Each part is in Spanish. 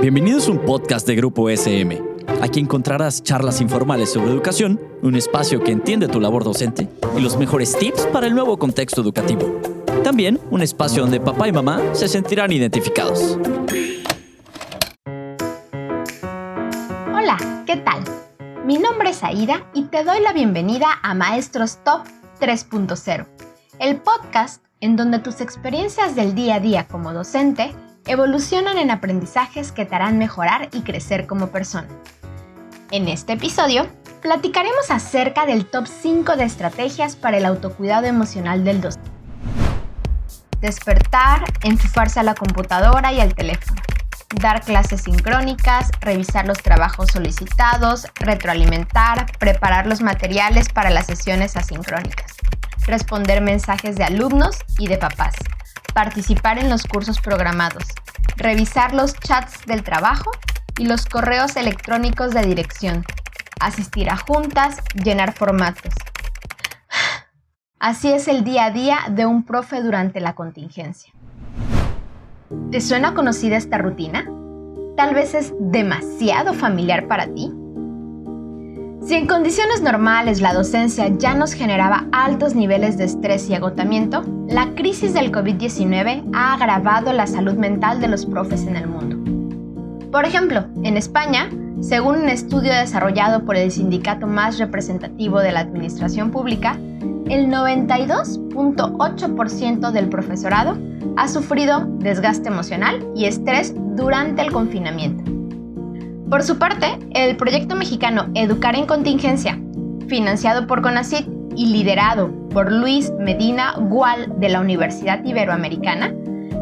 Bienvenidos a un podcast de Grupo SM. Aquí encontrarás charlas informales sobre educación, un espacio que entiende tu labor docente y los mejores tips para el nuevo contexto educativo. También un espacio donde papá y mamá se sentirán identificados. Hola, ¿qué tal? Mi nombre es Aida y te doy la bienvenida a Maestros Top 3.0, el podcast en donde tus experiencias del día a día como docente evolucionan en aprendizajes que te harán mejorar y crecer como persona. En este episodio, platicaremos acerca del top 5 de estrategias para el autocuidado emocional del docente. Despertar, enchufarse a la computadora y al teléfono. Dar clases sincrónicas, revisar los trabajos solicitados, retroalimentar, preparar los materiales para las sesiones asincrónicas. Responder mensajes de alumnos y de papás participar en los cursos programados, revisar los chats del trabajo y los correos electrónicos de dirección, asistir a juntas, llenar formatos. Así es el día a día de un profe durante la contingencia. ¿Te suena conocida esta rutina? ¿Tal vez es demasiado familiar para ti? Si en condiciones normales la docencia ya nos generaba altos niveles de estrés y agotamiento, la crisis del COVID-19 ha agravado la salud mental de los profes en el mundo. Por ejemplo, en España, según un estudio desarrollado por el sindicato más representativo de la administración pública, el 92.8% del profesorado ha sufrido desgaste emocional y estrés durante el confinamiento. Por su parte, el proyecto mexicano Educar en Contingencia, financiado por CONACYT y liderado por Luis Medina Gual de la Universidad Iberoamericana,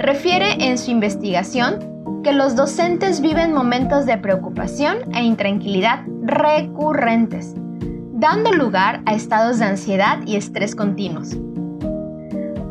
refiere en su investigación que los docentes viven momentos de preocupación e intranquilidad recurrentes, dando lugar a estados de ansiedad y estrés continuos.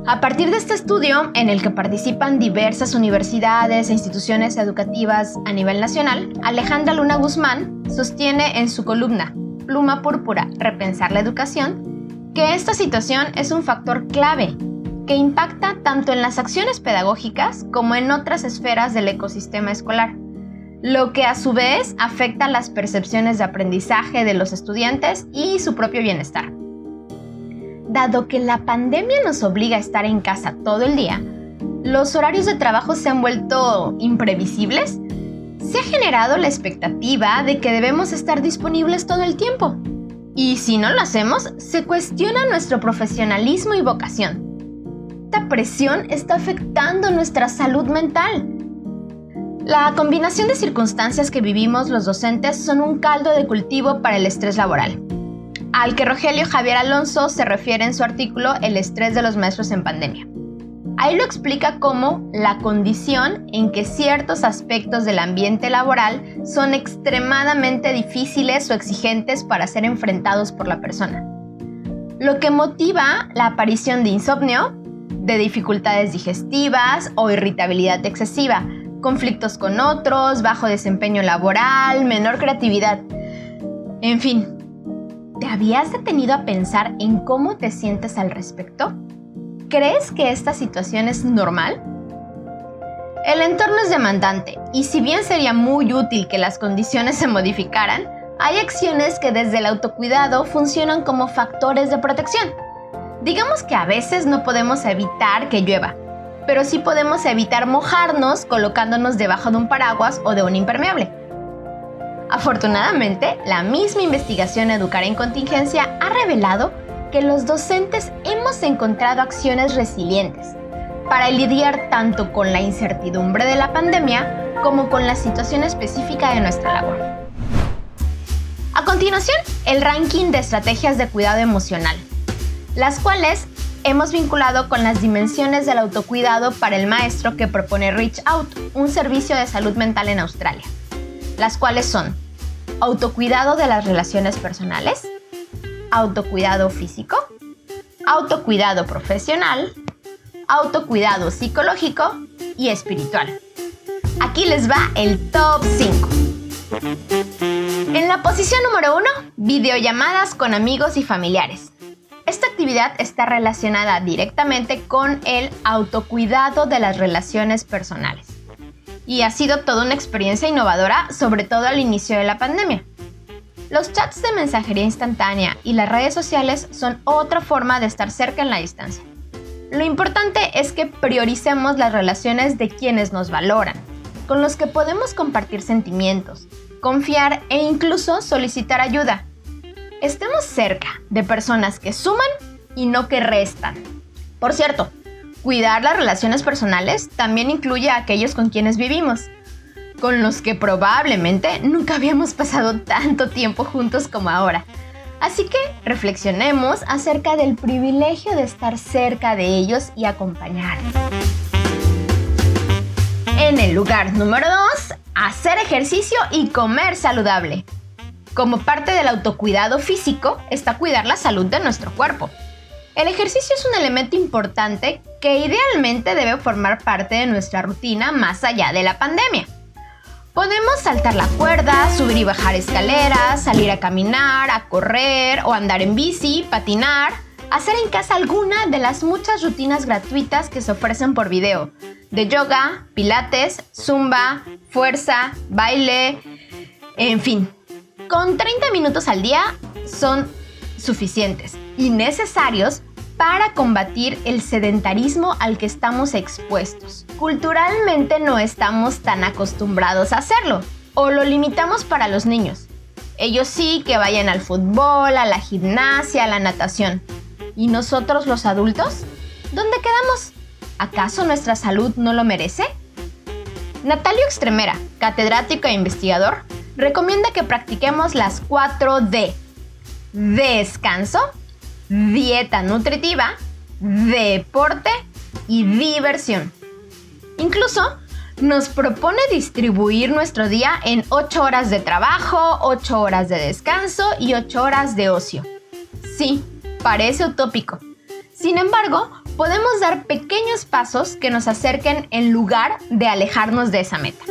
A partir de este estudio, en el que participan diversas universidades e instituciones educativas a nivel nacional, Alejandra Luna Guzmán sostiene en su columna Pluma Púrpura, Repensar la Educación, que esta situación es un factor clave que impacta tanto en las acciones pedagógicas como en otras esferas del ecosistema escolar, lo que a su vez afecta las percepciones de aprendizaje de los estudiantes y su propio bienestar. Dado que la pandemia nos obliga a estar en casa todo el día, los horarios de trabajo se han vuelto imprevisibles, se ha generado la expectativa de que debemos estar disponibles todo el tiempo. Y si no lo hacemos, se cuestiona nuestro profesionalismo y vocación. Esta presión está afectando nuestra salud mental. La combinación de circunstancias que vivimos los docentes son un caldo de cultivo para el estrés laboral al que Rogelio Javier Alonso se refiere en su artículo El estrés de los maestros en pandemia. Ahí lo explica como la condición en que ciertos aspectos del ambiente laboral son extremadamente difíciles o exigentes para ser enfrentados por la persona. Lo que motiva la aparición de insomnio, de dificultades digestivas o irritabilidad excesiva, conflictos con otros, bajo desempeño laboral, menor creatividad. En fin, ¿Te habías detenido a pensar en cómo te sientes al respecto? ¿Crees que esta situación es normal? El entorno es demandante y si bien sería muy útil que las condiciones se modificaran, hay acciones que desde el autocuidado funcionan como factores de protección. Digamos que a veces no podemos evitar que llueva, pero sí podemos evitar mojarnos colocándonos debajo de un paraguas o de un impermeable. Afortunadamente, la misma investigación Educar en Contingencia ha revelado que los docentes hemos encontrado acciones resilientes para lidiar tanto con la incertidumbre de la pandemia como con la situación específica de nuestra labor. A continuación, el ranking de estrategias de cuidado emocional, las cuales hemos vinculado con las dimensiones del autocuidado para el maestro que propone Reach Out, un servicio de salud mental en Australia las cuales son autocuidado de las relaciones personales, autocuidado físico, autocuidado profesional, autocuidado psicológico y espiritual. Aquí les va el top 5. En la posición número 1, videollamadas con amigos y familiares. Esta actividad está relacionada directamente con el autocuidado de las relaciones personales y ha sido toda una experiencia innovadora, sobre todo al inicio de la pandemia. Los chats de mensajería instantánea y las redes sociales son otra forma de estar cerca en la distancia. Lo importante es que prioricemos las relaciones de quienes nos valoran, con los que podemos compartir sentimientos, confiar e incluso solicitar ayuda. Estemos cerca de personas que suman y no que restan. Por cierto, cuidar las relaciones personales también incluye a aquellos con quienes vivimos con los que probablemente nunca habíamos pasado tanto tiempo juntos como ahora. Así que reflexionemos acerca del privilegio de estar cerca de ellos y acompañarlos. En el lugar número 2, hacer ejercicio y comer saludable. Como parte del autocuidado físico está cuidar la salud de nuestro cuerpo. El ejercicio es un elemento importante que idealmente debe formar parte de nuestra rutina más allá de la pandemia. Podemos saltar la cuerda, subir y bajar escaleras, salir a caminar, a correr o andar en bici, patinar, hacer en casa alguna de las muchas rutinas gratuitas que se ofrecen por video, de yoga, pilates, zumba, fuerza, baile, en fin. Con 30 minutos al día son suficientes y necesarios para combatir el sedentarismo al que estamos expuestos. Culturalmente no estamos tan acostumbrados a hacerlo, o lo limitamos para los niños. Ellos sí que vayan al fútbol, a la gimnasia, a la natación. ¿Y nosotros los adultos? ¿Dónde quedamos? ¿Acaso nuestra salud no lo merece? Natalio Extremera, catedrático e investigador, recomienda que practiquemos las 4 D. Descanso, dieta nutritiva, deporte y diversión. Incluso nos propone distribuir nuestro día en 8 horas de trabajo, 8 horas de descanso y 8 horas de ocio. Sí, parece utópico. Sin embargo, podemos dar pequeños pasos que nos acerquen en lugar de alejarnos de esa meta.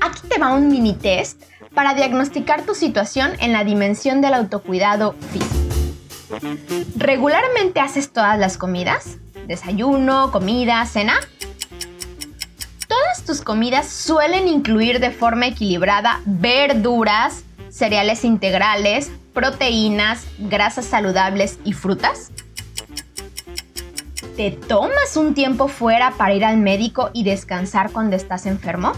Aquí te va un mini test para diagnosticar tu situación en la dimensión del autocuidado físico. ¿Regularmente haces todas las comidas? ¿Desayuno, comida, cena? Todas tus comidas suelen incluir de forma equilibrada verduras, cereales integrales, proteínas, grasas saludables y frutas. ¿Te tomas un tiempo fuera para ir al médico y descansar cuando estás enfermo?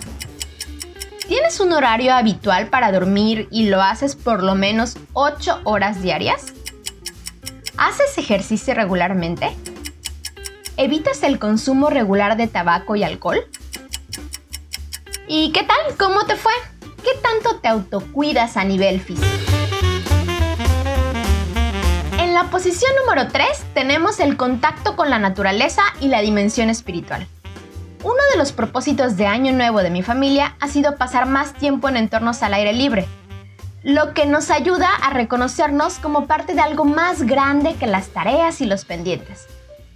¿Tienes un horario habitual para dormir y lo haces por lo menos 8 horas diarias? ¿Haces ejercicio regularmente? ¿Evitas el consumo regular de tabaco y alcohol? ¿Y qué tal? ¿Cómo te fue? ¿Qué tanto te autocuidas a nivel físico? En la posición número 3 tenemos el contacto con la naturaleza y la dimensión espiritual. Uno de los propósitos de Año Nuevo de mi familia ha sido pasar más tiempo en entornos al aire libre, lo que nos ayuda a reconocernos como parte de algo más grande que las tareas y los pendientes.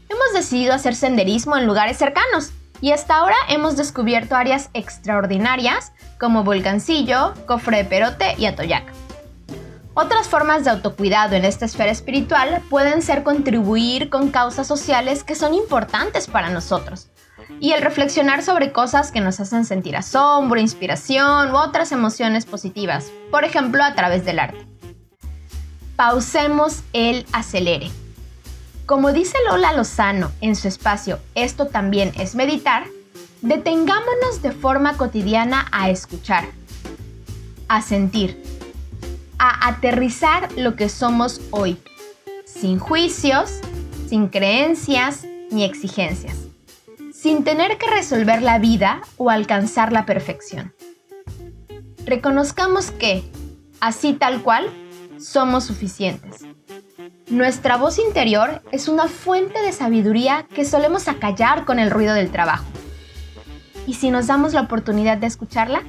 Hemos decidido hacer senderismo en lugares cercanos y hasta ahora hemos descubierto áreas extraordinarias como Volcancillo, Cofre de Perote y Atoyac. Otras formas de autocuidado en esta esfera espiritual pueden ser contribuir con causas sociales que son importantes para nosotros, y el reflexionar sobre cosas que nos hacen sentir asombro, inspiración u otras emociones positivas, por ejemplo a través del arte. Pausemos el acelere. Como dice Lola Lozano en su espacio Esto también es meditar, detengámonos de forma cotidiana a escuchar, a sentir, a aterrizar lo que somos hoy, sin juicios, sin creencias ni exigencias sin tener que resolver la vida o alcanzar la perfección. Reconozcamos que, así tal cual, somos suficientes. Nuestra voz interior es una fuente de sabiduría que solemos acallar con el ruido del trabajo. ¿Y si nos damos la oportunidad de escucharla?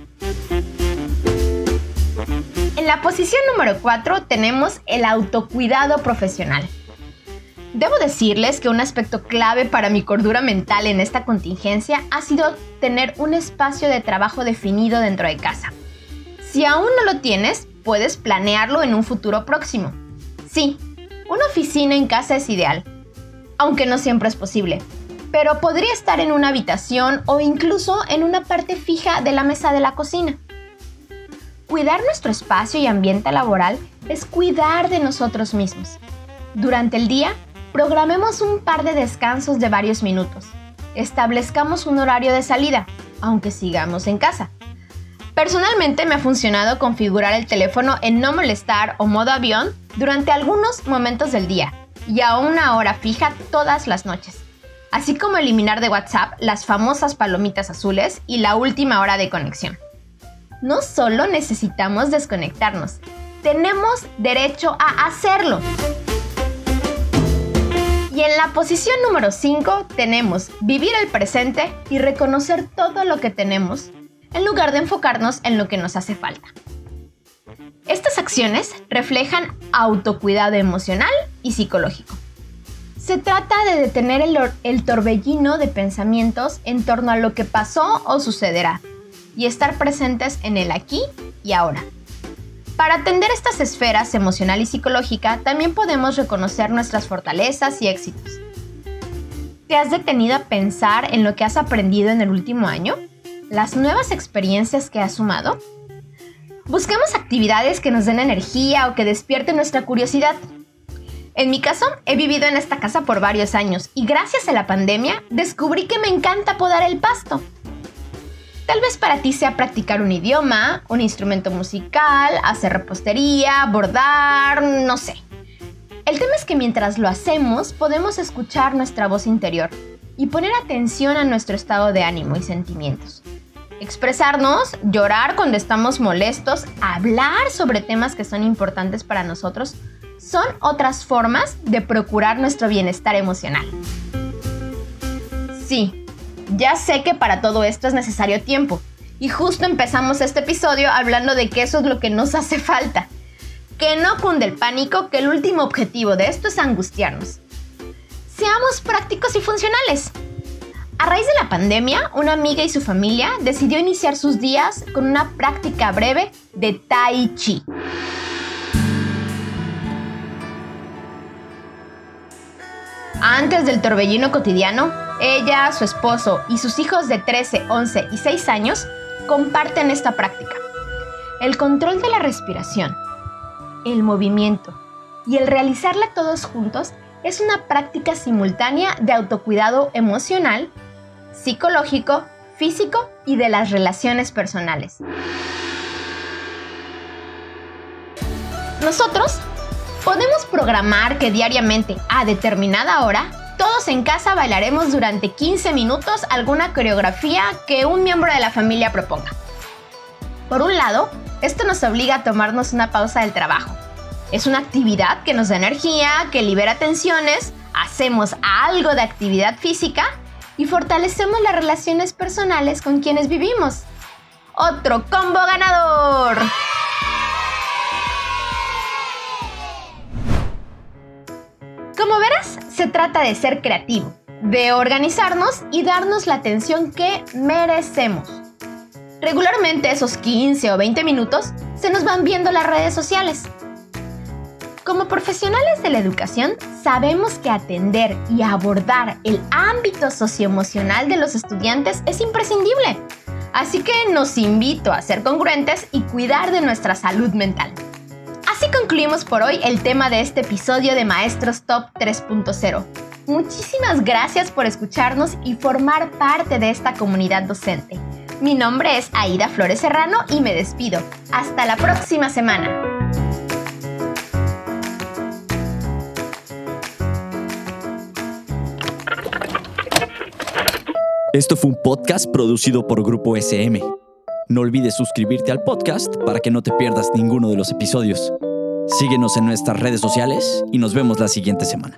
En la posición número 4 tenemos el autocuidado profesional. Debo decirles que un aspecto clave para mi cordura mental en esta contingencia ha sido tener un espacio de trabajo definido dentro de casa. Si aún no lo tienes, puedes planearlo en un futuro próximo. Sí, una oficina en casa es ideal, aunque no siempre es posible. pero podría estar en una habitación o incluso en una parte fija de la mesa de la cocina. Cuidar nuestro espacio y ambiente laboral es cuidar de nosotros mismos. Durante el día, programemos un par de descansos de varios minutos. Establezcamos un horario de salida, aunque sigamos en casa. Personalmente me ha funcionado configurar el teléfono en no molestar o modo avión durante algunos momentos del día y a una hora fija todas las noches, así como eliminar de WhatsApp las famosas palomitas azules y la última hora de conexión. No solo necesitamos desconectarnos, tenemos derecho a hacerlo. Y en la posición número 5 tenemos vivir el presente y reconocer todo lo que tenemos en lugar de enfocarnos en lo que nos hace falta. Estas acciones reflejan autocuidado emocional y psicológico. Se trata de detener el, torbellino de pensamientos en torno a lo que pasó o sucederá y estar presentes en el aquí y ahora. Para atender estas esferas emocional y psicológica, también podemos reconocer nuestras fortalezas y éxitos. ¿Te has detenido a pensar en lo que has aprendido en el último año? las nuevas experiencias que has sumado? Busquemos actividades que nos den energía o que despierten nuestra curiosidad. En mi caso, he vivido en esta casa por varios años y gracias a la pandemia descubrí que me encanta podar el pasto. Tal vez para ti sea practicar un idioma, un instrumento musical, hacer repostería, bordar, no sé. El tema es que mientras lo hacemos podemos escuchar nuestra voz interior y poner atención a nuestro estado de ánimo y sentimientos. Expresarnos, llorar cuando estamos molestos, hablar sobre temas que son importantes para nosotros, son otras formas de procurar nuestro bienestar emocional. Sí, ya sé que para todo esto es necesario tiempo. Y justo empezamos este episodio hablando de que eso es lo que nos hace falta. Que no cunde el pánico, que el último objetivo de esto es angustiarnos. Seamos prácticos y funcionales. A raíz de la pandemia, una amiga y su familia decidió iniciar sus días con una práctica breve de Tai Chi. Antes del torbellino cotidiano, ella, su esposo y sus hijos de 13, 11 y 6 años comparten esta práctica. El control de la respiración, el movimiento y el realizarla todos juntos es una práctica simultánea de autocuidado emocional psicológico, físico y de las relaciones personales. Nosotros podemos programar que diariamente a determinada hora todos en casa bailaremos durante 15 minutos alguna coreografía que un miembro de la familia proponga. Por un lado, esto nos obliga a tomarnos una pausa del trabajo. Es una actividad que nos da energía, que libera tensiones, hacemos algo de actividad física y fortalecemos las relaciones personales con quienes vivimos. ¡Otro combo ganador! Se trata de ser creativo, de organizarnos y darnos la atención que merecemos. Regularmente esos 15 o 20 minutos se nos van viendo las redes sociales como profesionales de la educación, sabemos que atender y abordar el ámbito socioemocional de los estudiantes es imprescindible. Así que nos invito a ser congruentes y cuidar de nuestra salud mental. Así concluimos por hoy el tema de este episodio de Maestros Top 3.0. Muchísimas gracias por escucharnos y formar parte de esta comunidad docente. Mi nombre es Aida Flores Serrano y me despido. Hasta la próxima semana. Esto fue un podcast producido por Grupo SM. No olvides suscribirte al podcast para que no te pierdas ninguno de los episodios. Síguenos en nuestras redes sociales y nos vemos la siguiente semana.